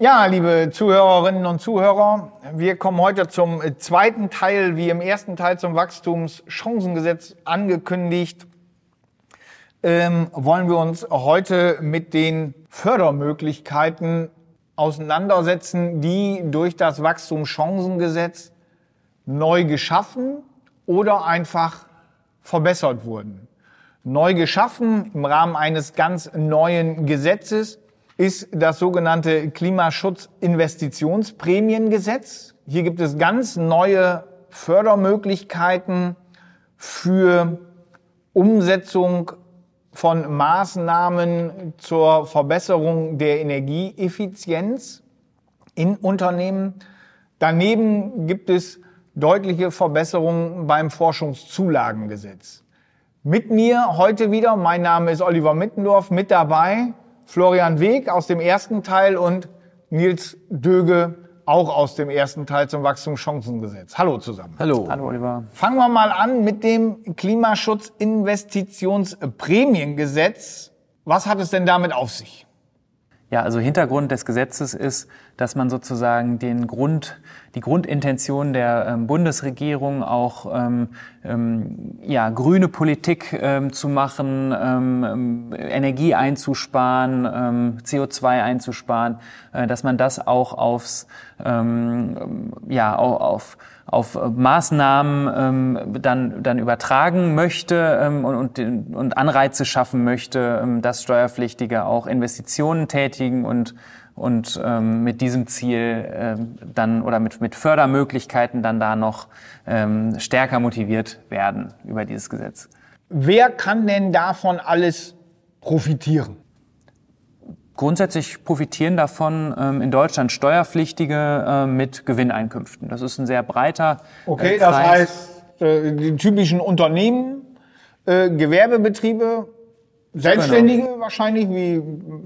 Ja, liebe Zuhörerinnen und Zuhörer, wir kommen heute zum zweiten Teil, wie im ersten Teil zum Wachstumschancengesetz angekündigt. Ähm, wollen wir uns heute mit den Fördermöglichkeiten auseinandersetzen, die durch das Wachstumschancengesetz neu geschaffen oder einfach verbessert wurden. Neu geschaffen im Rahmen eines ganz neuen Gesetzes ist das sogenannte Klimaschutzinvestitionsprämiengesetz. Hier gibt es ganz neue Fördermöglichkeiten für Umsetzung von Maßnahmen zur Verbesserung der Energieeffizienz in Unternehmen. Daneben gibt es deutliche Verbesserungen beim Forschungszulagengesetz. Mit mir heute wieder, mein Name ist Oliver Mittendorf, mit dabei Florian Weg aus dem ersten Teil und Nils Döge auch aus dem ersten Teil zum Wachstumschancengesetz. Hallo zusammen. Hallo. Hallo, Oliver. Fangen wir mal an mit dem Klimaschutzinvestitionsprämiengesetz. Was hat es denn damit auf sich? Ja, also Hintergrund des Gesetzes ist, dass man sozusagen den Grund, die Grundintention der ähm, Bundesregierung auch ähm, ähm, ja, grüne Politik ähm, zu machen, ähm, ähm Energie einzusparen, ähm, CO2 einzusparen, äh, dass man das auch aufs ja auf auf Maßnahmen ähm, dann, dann übertragen möchte und, und, und Anreize schaffen möchte, dass Steuerpflichtige auch Investitionen tätigen und und ähm, mit diesem Ziel ähm, dann oder mit, mit Fördermöglichkeiten dann da noch ähm, stärker motiviert werden über dieses Gesetz. Wer kann denn davon alles profitieren? Grundsätzlich profitieren davon ähm, in Deutschland Steuerpflichtige äh, mit Gewinneinkünften. Das ist ein sehr breiter äh, Okay, äh, das heißt, äh, die typischen Unternehmen, äh, Gewerbebetriebe, Selbstständige genau. wahrscheinlich wie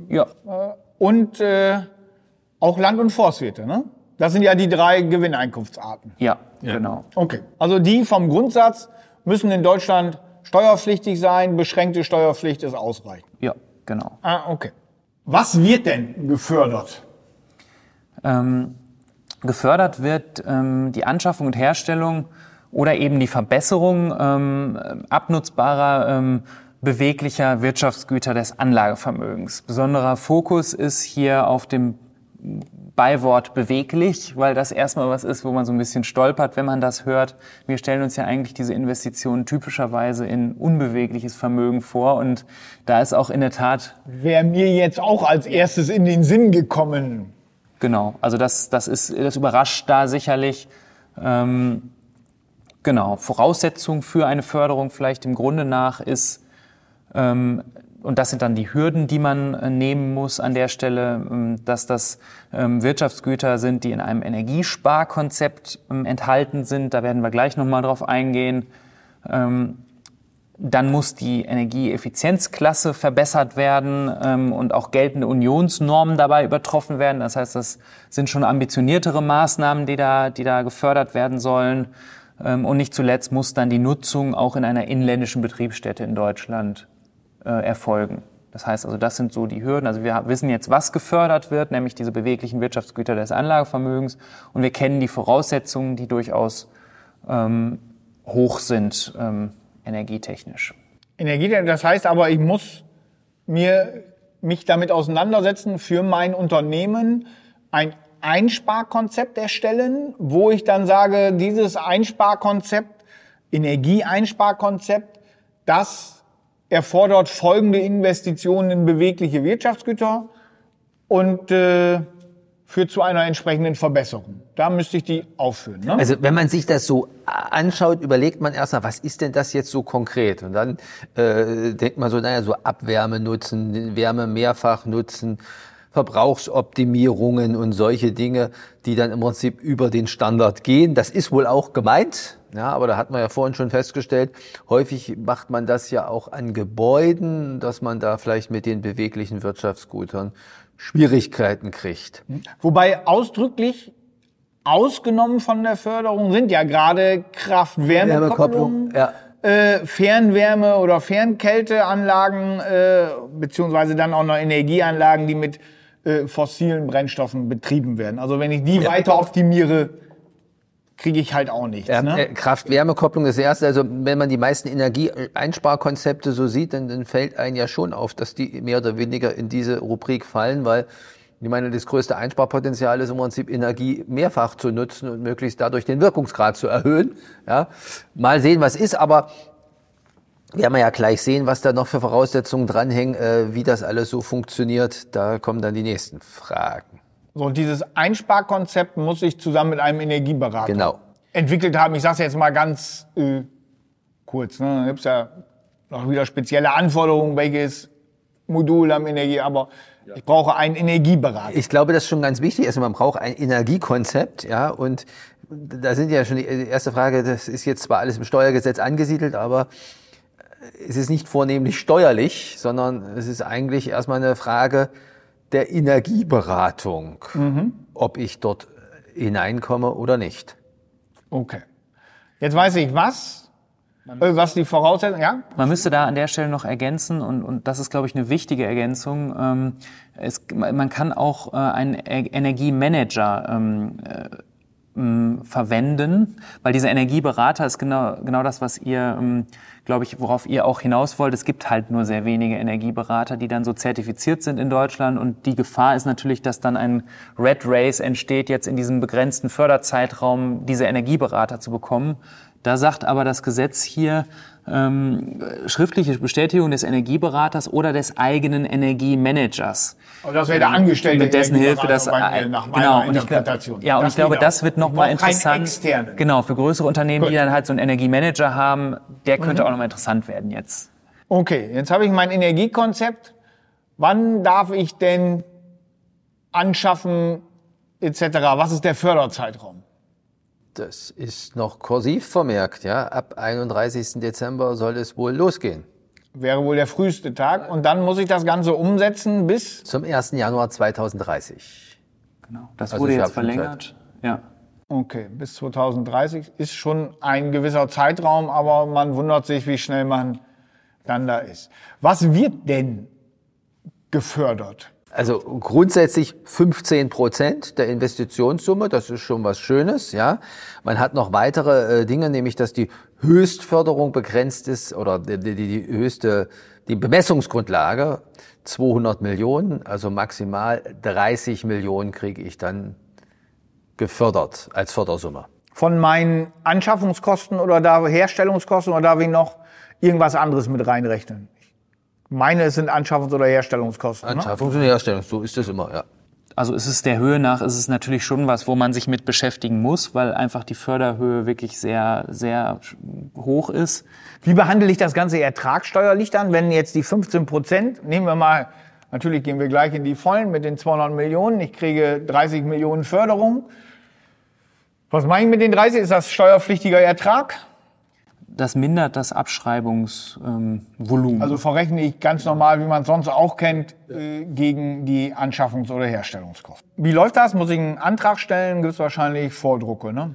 ja. Und äh, auch Land- und Forstwirte, ne? Das sind ja die drei Gewinneinkunftsarten. Ja, ja, genau. Okay. Also die vom Grundsatz müssen in Deutschland steuerpflichtig sein, beschränkte Steuerpflicht ist ausreichend. Ja, genau. Ah, okay. Was wird denn gefördert? Ähm, gefördert wird ähm, die Anschaffung und Herstellung oder eben die Verbesserung ähm, abnutzbarer ähm, beweglicher Wirtschaftsgüter des Anlagevermögens. Besonderer Fokus ist hier auf dem Beiwort beweglich, weil das erstmal was ist, wo man so ein bisschen stolpert, wenn man das hört. Wir stellen uns ja eigentlich diese Investitionen typischerweise in unbewegliches Vermögen vor und da ist auch in der Tat. Wäre mir jetzt auch als erstes in den Sinn gekommen. Genau, also das, das ist, das überrascht da sicherlich. Ähm, genau, Voraussetzung für eine Förderung vielleicht im Grunde nach ist, und das sind dann die Hürden, die man äh, nehmen muss an der Stelle, ähm, dass das ähm, Wirtschaftsgüter sind, die in einem Energiesparkonzept enthalten sind. Da werden wir gleich nochmal drauf eingehen. Dann muss die Energieeffizienzklasse verbessert werden und auch geltende Unionsnormen dabei übertroffen werden. Das heißt, das sind schon ambitioniertere Maßnahmen, die da, die da gefördert werden sollen. Und nicht zuletzt muss dann die Nutzung auch in einer inländischen Betriebsstätte in Deutschland äh, erfolgen. Das heißt also, das sind so die Hürden. Also wir wissen jetzt, was gefördert wird, nämlich diese beweglichen Wirtschaftsgüter des Anlagevermögens. Und wir kennen die Voraussetzungen, die durchaus ähm, hoch sind, ähm, energietechnisch. Energietechnisch, das heißt aber, ich muss mir mich damit auseinandersetzen, für mein Unternehmen ein Einsparkonzept erstellen, wo ich dann sage, dieses Einsparkonzept, Energieeinsparkonzept, das erfordert folgende Investitionen in bewegliche Wirtschaftsgüter und äh, führt zu einer entsprechenden Verbesserung. Da müsste ich die aufführen. Ne? Also wenn man sich das so anschaut, überlegt man erstmal, was ist denn das jetzt so konkret? Und dann äh, denkt man so, naja, so Abwärme nutzen, Wärme mehrfach nutzen, Verbrauchsoptimierungen und solche Dinge, die dann im Prinzip über den Standard gehen. Das ist wohl auch gemeint, ja, aber da hat man ja vorhin schon festgestellt, häufig macht man das ja auch an Gebäuden, dass man da vielleicht mit den beweglichen Wirtschaftsgütern Schwierigkeiten kriegt. Wobei ausdrücklich ausgenommen von der Förderung sind ja gerade Kraft-Wärme-Kopplungen. Ja. Äh, Fernwärme- oder Fernkälteanlagen, äh, beziehungsweise dann auch noch Energieanlagen, die mit äh, fossilen Brennstoffen betrieben werden. Also wenn ich die weiter optimiere, kriege ich halt auch nichts. Ja, ne? äh, Kraft-Wärme-Kopplung ist das erste. Also wenn man die meisten Energieeinsparkonzepte so sieht, dann, dann fällt einem ja schon auf, dass die mehr oder weniger in diese Rubrik fallen, weil ich meine, das größte Einsparpotenzial ist im Prinzip Energie mehrfach zu nutzen und möglichst dadurch den Wirkungsgrad zu erhöhen. Ja, mal sehen, was ist, aber werden wir ja gleich sehen, was da noch für Voraussetzungen dranhängen, äh, wie das alles so funktioniert. Da kommen dann die nächsten Fragen. So, und dieses Einsparkonzept muss ich zusammen mit einem Energieberater Genau. entwickelt haben. Ich sage es jetzt mal ganz äh, kurz. Ne? Da gibt's ja noch wieder spezielle Anforderungen, welches Modul am Energie, aber ich brauche einen Energieberater. Ich glaube, das ist schon ganz wichtig. Also man braucht ein Energiekonzept, ja, und da sind ja schon die die erste Frage, das ist jetzt zwar alles im Steuergesetz angesiedelt, aber es ist nicht vornehmlich steuerlich, sondern es ist eigentlich erstmal eine Frage der Energieberatung, ob ich dort hineinkomme oder nicht. Okay. Jetzt weiß ich was, äh, was die Voraussetzungen, ja? Man müsste da an der Stelle noch ergänzen, und, und das ist, glaube ich, eine wichtige Ergänzung. Ähm, es, man kann auch äh, einen E- Energiemanager ähm, äh, m, verwenden, weil dieser Energieberater ist genau, genau das, was ihr, ähm, glaube ich, worauf ihr auch hinaus wollt. Es gibt halt nur sehr wenige Energieberater, die dann so zertifiziert sind in Deutschland und die Gefahr ist natürlich, dass dann ein Red Race entsteht, jetzt in diesem begrenzten Förderzeitraum diese Energieberater zu bekommen. Da sagt aber das Gesetz hier, ähm, schriftliche Bestätigung des Energieberaters oder des eigenen Energiemanagers. Also das wäre der Angestellte. Mit dessen Hilfe das Energieberater bei mir, nach meiner genau und ich, ja und Das ich glaube, das auch. wird noch Ich mal brauche keinen interessant. Genau für größere Unternehmen, die Gut. dann halt so einen Energiemanager haben, der Mhm. könnte auch noch mal interessant werden jetzt. Okay, jetzt habe ich mein Energiekonzept. Wann darf ich denn anschaffen etc.? Was ist der Förderzeitraum? Das ist noch kursiv vermerkt, ja. Ab 31. Dezember soll es wohl losgehen. Wäre wohl der früheste Tag. Und dann muss ich das Ganze umsetzen bis. Zum 1. Januar 2030. Genau. Das Also wurde jetzt verlängert. Ja. Okay, bis 2030 ist schon ein gewisser Zeitraum, aber man wundert sich, wie schnell man dann da ist. Was wird denn gefördert? Also grundsätzlich 15 Prozent der Investitionssumme, das ist schon was Schönes, ja. Man hat noch weitere äh, Dinge, nämlich dass die Höchstförderung begrenzt ist oder die, die, die höchste, die Bemessungsgrundlage 200 Millionen, also maximal 30 Millionen kriege ich dann gefördert als Fördersumme. Von meinen Anschaffungskosten oder da Herstellungskosten oder darf ich noch irgendwas anderes mit reinrechnen? Ich meine, es sind Anschaffungs- oder Herstellungskosten. Ne? Anschaffungs- und Herstellung, so ist das immer, ja. Also ist es der Höhe nach, ist es natürlich schon was, wo man sich mit beschäftigen muss, weil einfach die Förderhöhe wirklich sehr, sehr hoch ist. Wie behandle ich das Ganze ertragsteuerlich dann, wenn jetzt die 15 Prozent, nehmen wir mal, natürlich gehen wir gleich in die Vollen mit den 200 Millionen, ich kriege 30 Millionen Förderung. Was mache ich mit den 30? Ist das steuerpflichtiger Ertrag? Das mindert das Abschreibungsvolumen. Ähm, Volumen. Also verrechne ich ganz normal, wie man es sonst auch kennt, äh, gegen die Anschaffungs- oder Herstellungskosten. Wie läuft das? Muss ich einen Antrag stellen? Gibt es wahrscheinlich Vordrucke, ne?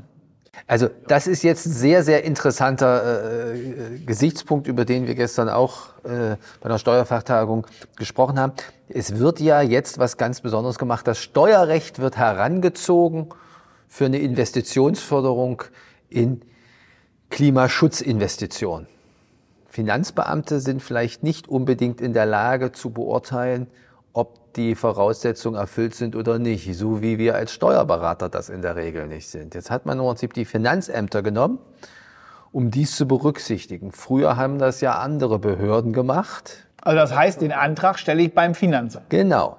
Also das ist jetzt ein sehr, sehr interessanter äh, Gesichtspunkt, über den wir gestern auch äh, bei der Steuerfachtagung gesprochen haben. Es wird ja jetzt was ganz Besonderes gemacht. Das Steuerrecht wird herangezogen für eine Investitionsförderung in Klimaschutzinvestitionen. Finanzbeamte sind vielleicht nicht unbedingt in der Lage zu beurteilen, ob die Voraussetzungen erfüllt sind oder nicht, so wie wir als Steuerberater das in der Regel nicht sind. Jetzt hat man im Prinzip die Finanzämter genommen, um dies zu berücksichtigen. Früher haben das ja andere Behörden gemacht. Also das heißt, den Antrag stelle ich beim Finanzamt, Genau.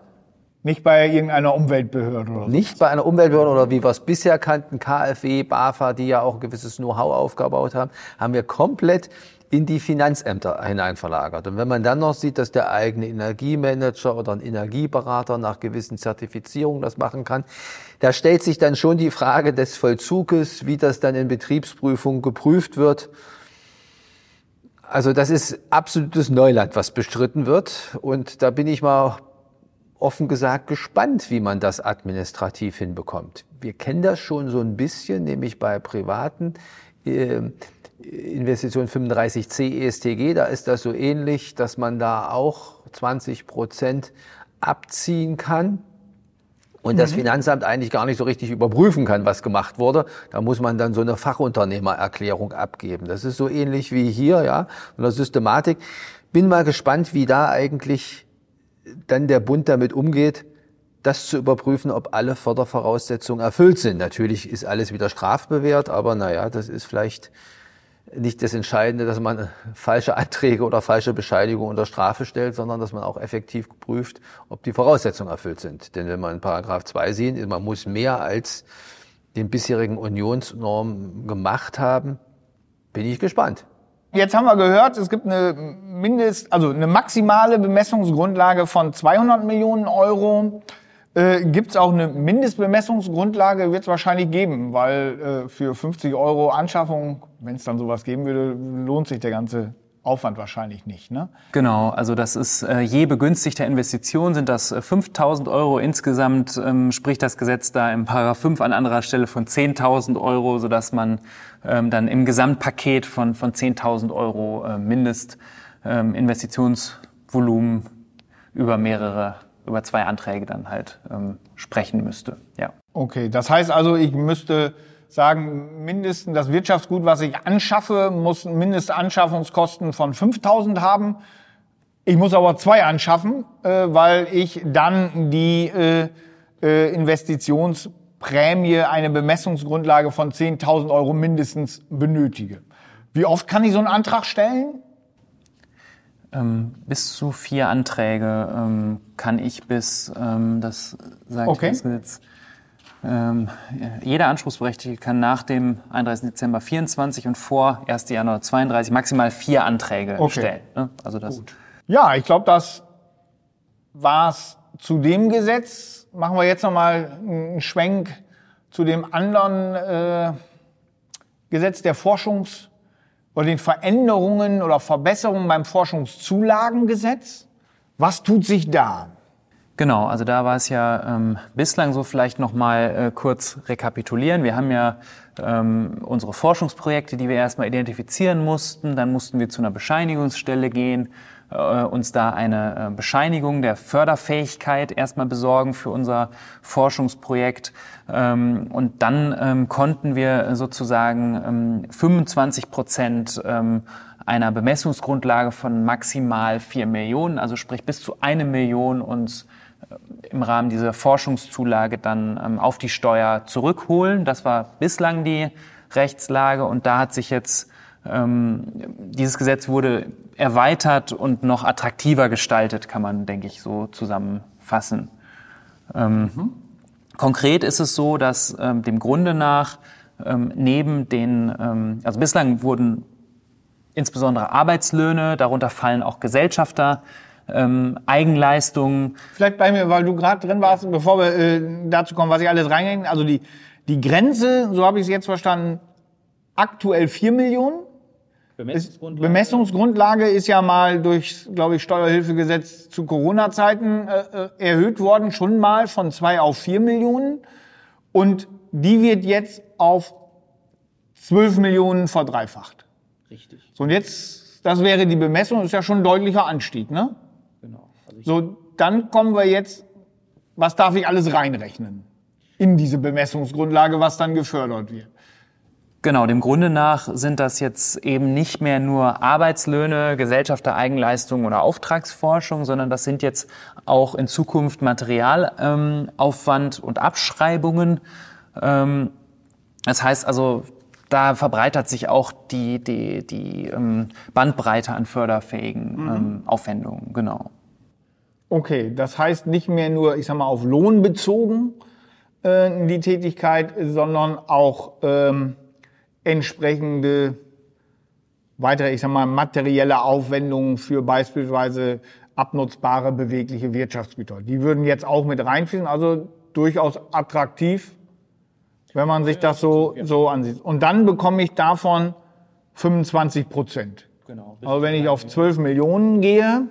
Nicht bei irgendeiner Umweltbehörde oder so. Nicht bei einer Umweltbehörde oder wie wir es bisher kannten, KfW, BAFA, die ja auch ein gewisses Know-how aufgebaut haben, haben wir komplett in die Finanzämter hinein verlagert. Und wenn man dann noch sieht, dass der eigene Energiemanager oder ein Energieberater nach gewissen Zertifizierungen das machen kann, da stellt sich dann schon die Frage des Vollzuges, wie das dann in Betriebsprüfungen geprüft wird. Also das ist absolutes Neuland, was bestritten wird. Und da bin ich mal offen gesagt gespannt, wie man das administrativ hinbekommt. Wir kennen das schon so ein bisschen, nämlich bei privaten äh, Investition 35c ESTG, da ist das so ähnlich, dass man da auch 20 Prozent abziehen kann. und das Finanzamt eigentlich gar nicht so richtig überprüfen kann, was gemacht wurde. Da muss man dann so eine Fachunternehmererklärung abgeben. Das ist so ähnlich wie hier, ja, in der Systematik. Bin mal gespannt, wie da eigentlich dann der Bund damit umgeht, das zu überprüfen, ob alle Fördervoraussetzungen erfüllt sind. Natürlich ist alles wieder strafbewehrt, aber naja, das ist vielleicht nicht das Entscheidende, dass man falsche Anträge oder falsche Bescheinigungen unter Strafe stellt, sondern dass man auch effektiv prüft, ob die Voraussetzungen erfüllt sind. Denn wenn man Paragraph 2 sieht, man muss mehr als den bisherigen Unionsnormen gemacht haben, bin ich gespannt. Jetzt haben wir gehört, es gibt eine Mindest, also eine maximale Bemessungsgrundlage von 200 Millionen Euro. Äh, gibt es auch eine Mindestbemessungsgrundlage? Wird es wahrscheinlich geben, weil äh, für 50 Euro Anschaffung, wenn es dann sowas geben würde, lohnt sich der ganze Aufwand wahrscheinlich nicht. Ne? Genau, also das ist äh, je begünstigter Investition sind das 5.000 Euro insgesamt, ähm, spricht das Gesetz da im Paragraph 5 an anderer Stelle von 10.000 Euro, sodass man ähm, dann im Gesamtpaket von, von 10.000 Euro äh, Mindestinvestitionsvolumen ähm, über mehrere über zwei Anträge dann halt ähm, sprechen müsste. Ja. Okay, das heißt also, ich müsste sagen, mindestens das Wirtschaftsgut, was ich anschaffe, muss Mindestanschaffungskosten von 5000 haben. Ich muss aber zwei anschaffen, äh, weil ich dann die äh, äh, Investitionsprämie, eine Bemessungsgrundlage von 10.000 Euro mindestens benötige. Wie oft kann ich so einen Antrag stellen? Ähm, bis zu vier Anträge ähm, kann ich bis, ähm, das sagt okay. das Gesetz, ähm, jeder Anspruchsberechtigte kann nach dem 31. Dezember 24 und vor 1. Januar 32 maximal vier Anträge okay. stellen. Ne? Also das. Gut. Ja, ich glaube, das war's zu dem Gesetz. Machen wir jetzt nochmal einen Schwenk zu dem anderen äh, Gesetz der Forschungs- oder den Veränderungen oder Verbesserungen beim Forschungszulagengesetz. Was tut sich da? Genau, also da war es ja ähm, bislang so vielleicht noch mal äh, kurz rekapitulieren. Wir haben ja ähm, unsere Forschungsprojekte, die wir erstmal identifizieren mussten. Dann mussten wir zu einer Bescheinigungsstelle gehen, äh, uns da eine äh, Bescheinigung der Förderfähigkeit erstmal besorgen für unser Forschungsprojekt. Ähm, und dann ähm, konnten wir sozusagen ähm, 25 Prozent ähm, einer Bemessungsgrundlage von maximal vier Millionen, also sprich bis zu eine Million uns im Rahmen dieser Forschungszulage dann ähm, auf die Steuer zurückholen. Das war bislang die Rechtslage und da hat sich jetzt ähm, dieses Gesetz wurde erweitert und noch attraktiver gestaltet, kann man, denke ich, so zusammenfassen. Ähm, mhm. Konkret ist es so, dass ähm, dem Grunde nach ähm, neben den, ähm, also bislang wurden insbesondere Arbeitslöhne, darunter fallen auch Gesellschafter, ähm, Eigenleistungen. Vielleicht bei mir, weil du gerade drin warst, bevor wir äh, dazu kommen, was ich alles reingehen. Also die, die Grenze, so habe ich es jetzt verstanden, aktuell vier Millionen. Bemessungsgrundlage. Bemessungsgrundlage ist ja mal durch, glaube ich, Steuerhilfegesetz zu Corona-Zeiten äh, äh, erhöht worden, schon mal von zwei auf vier Millionen. Und die wird jetzt auf zwölf Millionen verdreifacht. Richtig. So, und jetzt, das wäre die Bemessung, das ist ja schon ein deutlicher Anstieg, ne? So, dann kommen wir jetzt, was darf ich alles reinrechnen in diese Bemessungsgrundlage, was dann gefördert wird? Genau, dem Grunde nach sind das jetzt eben nicht mehr nur Arbeitslöhne, Gesellschafter, Eigenleistungen oder Auftragsforschung, sondern das sind jetzt auch in Zukunft Materialaufwand ähm, und Abschreibungen. Ähm, das heißt also, da verbreitert sich auch die, die, die ähm, Bandbreite an förderfähigen mhm. ähm, Aufwendungen, genau. Okay, das heißt nicht mehr nur, ich sag mal, auf Lohn bezogen äh, die Tätigkeit, sondern auch ähm, entsprechende weitere, ich sag mal, materielle Aufwendungen für beispielsweise abnutzbare bewegliche Wirtschaftsgüter. Die würden jetzt auch mit reinfließen, also durchaus attraktiv, wenn man sich das so, so ansieht. Und dann bekomme ich davon 25 Prozent. Genau. Also wenn ich auf 12 Millionen gehe,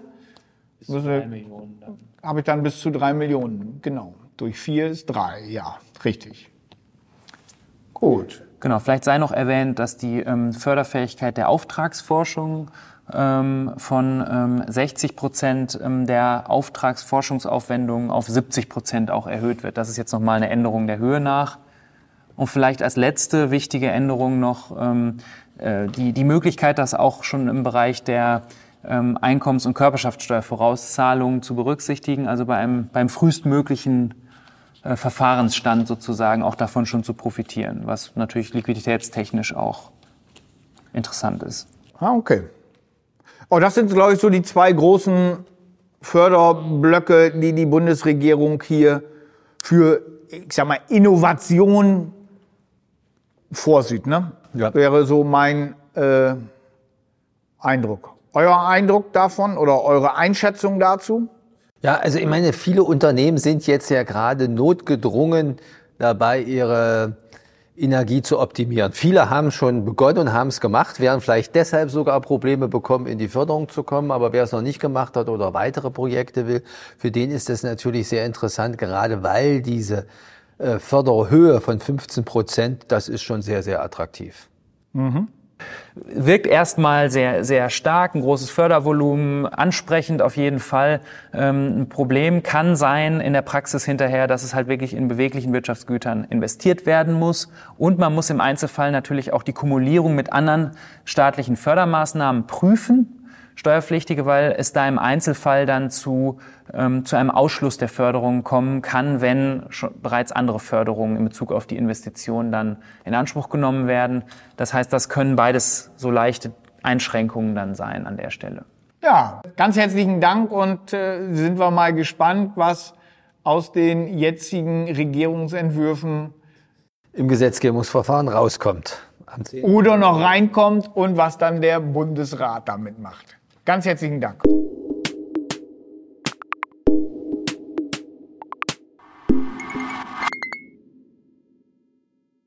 bis zu drei Millionen dann. Habe ich dann bis zu drei Millionen, genau. Durch vier ist drei, ja, richtig. Gut. Genau, vielleicht sei noch erwähnt, dass die ähm, Förderfähigkeit der Auftragsforschung ähm, von ähm, 60 Prozent ähm, der Auftragsforschungsaufwendungen auf 70 Prozent auch erhöht wird. Das ist jetzt nochmal eine Änderung der Höhe nach. Und vielleicht als letzte wichtige Änderung noch ähm, äh, die, die Möglichkeit, dass auch schon im Bereich der Einkommens- und Körperschaftssteuervorauszahlungen zu berücksichtigen, also bei einem, beim frühestmöglichen äh, Verfahrensstand sozusagen auch davon schon zu profitieren, was natürlich liquiditätstechnisch auch interessant ist. Ah, okay. Oh, das sind, glaube ich, so die zwei großen Förderblöcke, die die Bundesregierung hier für, ich sag mal, Innovation vorsieht. Ne? Ja. Wäre so mein äh, Eindruck. Euer Eindruck davon oder eure Einschätzung dazu? Ja, also ich meine, viele Unternehmen sind jetzt ja gerade notgedrungen dabei, ihre Energie zu optimieren. Viele haben schon begonnen und haben es gemacht, werden vielleicht deshalb sogar Probleme bekommen, in die Förderung zu kommen. Aber wer es noch nicht gemacht hat oder weitere Projekte will, für den ist das natürlich sehr interessant, gerade weil diese äh, Förderhöhe von 15 Prozent, das ist schon sehr, sehr attraktiv. Mhm wirkt erstmal sehr, sehr stark, ein großes Fördervolumen, ansprechend auf jeden Fall. Ähm, ein Problem kann sein in der Praxis hinterher, dass es halt wirklich in beweglichen Wirtschaftsgütern investiert werden muss. Und man muss im Einzelfall natürlich auch die Kumulierung mit anderen staatlichen Fördermaßnahmen prüfen. Steuerpflichtige, weil es da im Einzelfall dann zu, ähm, zu einem Ausschluss der Förderung kommen kann, wenn schon bereits andere Förderungen in Bezug auf die Investition dann in Anspruch genommen werden. Das heißt, das können beides so leichte Einschränkungen dann sein an der Stelle. Ja, ganz herzlichen Dank und äh, sind wir mal gespannt, was aus den jetzigen Regierungsentwürfen im Gesetzgebungsverfahren rauskommt. Oder noch reinkommt und was dann der Bundesrat damit macht. Ganz herzlichen Dank.